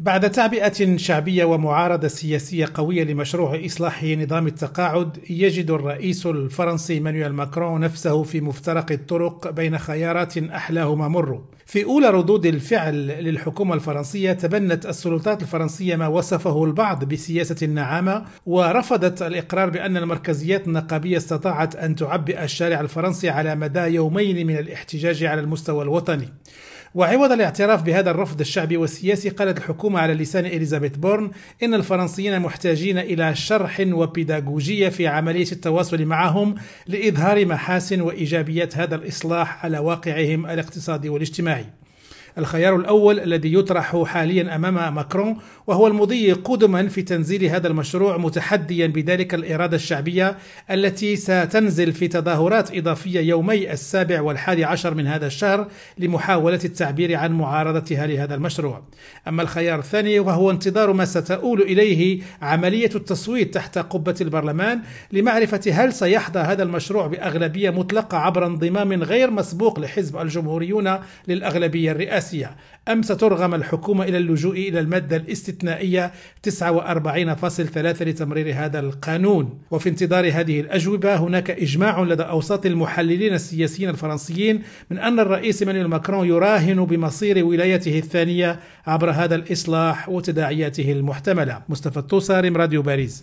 بعد تعبئة شعبية ومعارضة سياسية قوية لمشروع إصلاح نظام التقاعد يجد الرئيس الفرنسي مانويل ماكرون نفسه في مفترق الطرق بين خيارات أحلاهما مر. في أولى ردود الفعل للحكومة الفرنسية تبنت السلطات الفرنسية ما وصفه البعض بسياسة النعامة ورفضت الإقرار بأن المركزيات النقابية استطاعت أن تعبئ الشارع الفرنسي على مدى يومين من الاحتجاج على المستوى الوطني. وعوض الاعتراف بهذا الرفض الشعبي والسياسي قالت الحكومة على لسان إليزابيث بورن إن الفرنسيين محتاجين إلى شرح وبيداغوجية في عملية التواصل معهم لإظهار محاسن وإيجابيات هذا الإصلاح على واقعهم الاقتصادي والاجتماعي. الخيار الأول الذي يطرح حاليا أمام ماكرون وهو المضي قدما في تنزيل هذا المشروع متحديا بذلك الإرادة الشعبية التي ستنزل في تظاهرات إضافية يومي السابع والحادي عشر من هذا الشهر لمحاولة التعبير عن معارضتها لهذا المشروع. أما الخيار الثاني وهو انتظار ما ستؤول إليه عملية التصويت تحت قبة البرلمان لمعرفة هل سيحظى هذا المشروع بأغلبية مطلقة عبر انضمام غير مسبوق لحزب الجمهوريون للأغلبية الرئاسية. السياسية. أم سترغم الحكومة إلى اللجوء إلى المادة الاستثنائية 49.3 لتمرير هذا القانون. وفي انتظار هذه الأجوبة هناك إجماع لدى أوساط المحللين السياسيين الفرنسيين من أن الرئيس مانويل ماكرون يراهن بمصير ولايته الثانية عبر هذا الإصلاح وتداعياته المحتملة. مصطفى الطوساري راديو باريس.